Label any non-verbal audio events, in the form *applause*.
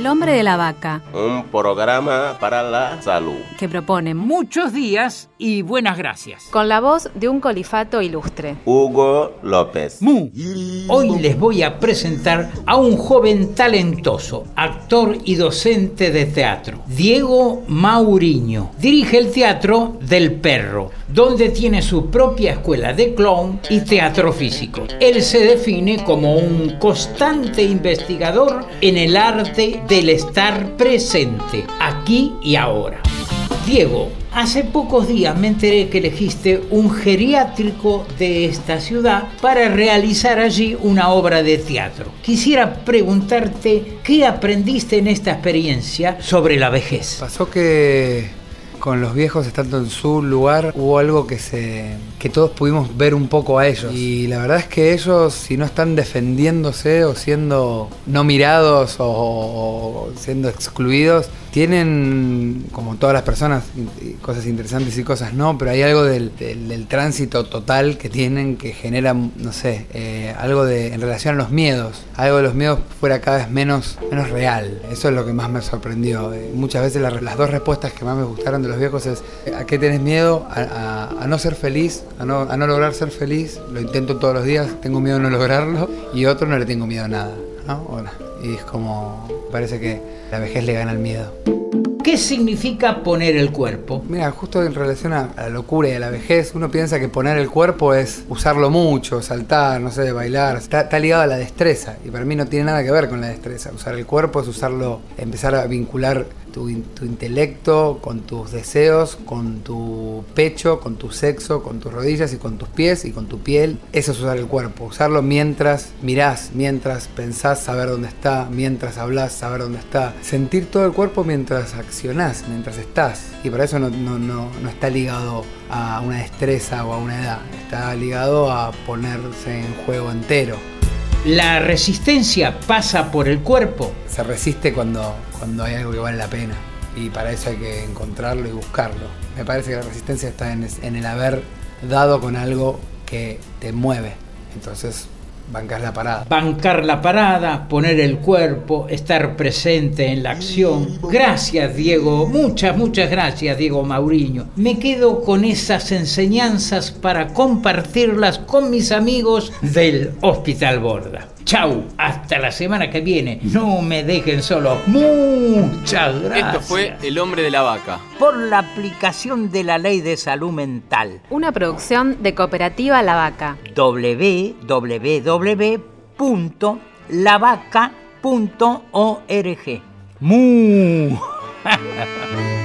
El hombre de la vaca, Un programa para la salud. que propone Muchos días y buenas gracias. Con la voz de un colifato ilustre. Hugo López. Mu. Hoy les voy a presentar a un joven talentoso, actor y docente de teatro, Diego Mauriño. Dirige el Teatro del Perro, donde tiene su propia escuela de clown y teatro físico. Él se define como un constante investigador en el arte del estar presente, aquí y ahora. Diego, hace pocos días me enteré que elegiste un geriátrico de esta ciudad para realizar allí una obra de teatro. Quisiera preguntarte qué aprendiste en esta experiencia sobre la vejez. Pasó que con los viejos estando en su lugar hubo algo que se que todos pudimos ver un poco a ellos. Y la verdad es que ellos si no están defendiéndose o siendo no mirados o, o siendo excluidos tienen como todas las personas cosas interesantes y cosas no pero hay algo del, tránsito total que tienen que genera no sé eh, algo de en relación a los miedos. Algo de los miedos fuera cada vez menos menos real. Eso es lo que más me sorprendió. Eh, muchas veces la- las dos respuestas que más me gustaron de los viejos es ¿a qué tenés miedo? A, no ser feliz, a no, a no lograr ser feliz, lo intento todos los días, tengo miedo a no lograrlo, y otro no le tengo miedo a nada, y es como, parece que la vejez le gana el miedo. ¿Qué significa poner el cuerpo? Mira, justo en relación a la locura y a la vejez, uno piensa que poner el cuerpo es usarlo mucho, saltar, no sé, bailar. Está, ligado a la destreza y para mí no tiene nada que ver con la destreza. Usar el cuerpo es usarlo, empezar a vincular tu, tu intelecto con tus deseos, con tu pecho, con tu sexo, con tus rodillas y con tus pies y con tu piel. Eso es usar el cuerpo. Usarlo mientras mirás, mientras pensás, saber dónde está, mientras hablas, saber dónde está. Sentir todo el cuerpo mientras mientras estás. Y para eso no, no, no, no está ligado a una destreza o a una edad. Está ligado a ponerse en juego entero. La resistencia pasa por el cuerpo. Se resiste cuando, cuando hay algo que vale la pena. Y para eso hay que encontrarlo y buscarlo. Me parece que la resistencia está en, en el haber dado con algo que te mueve. Entonces, bancas la parada. Bancar la parada, poner el cuerpo, estar presente en la acción. Gracias, Diego. Muchas, muchas gracias, Diego Mauriño. Me quedo con esas enseñanzas para compartirlas con mis amigos del Hospital Borda. Chau, hasta la semana que viene. No me dejen solo. Muchas gracias. Esto fue El hombre de la vaca. por la aplicación de la Ley de Salud Mental. Una producción de Cooperativa La Vaca. www.lavaca.org. ¡Mu! *laughs*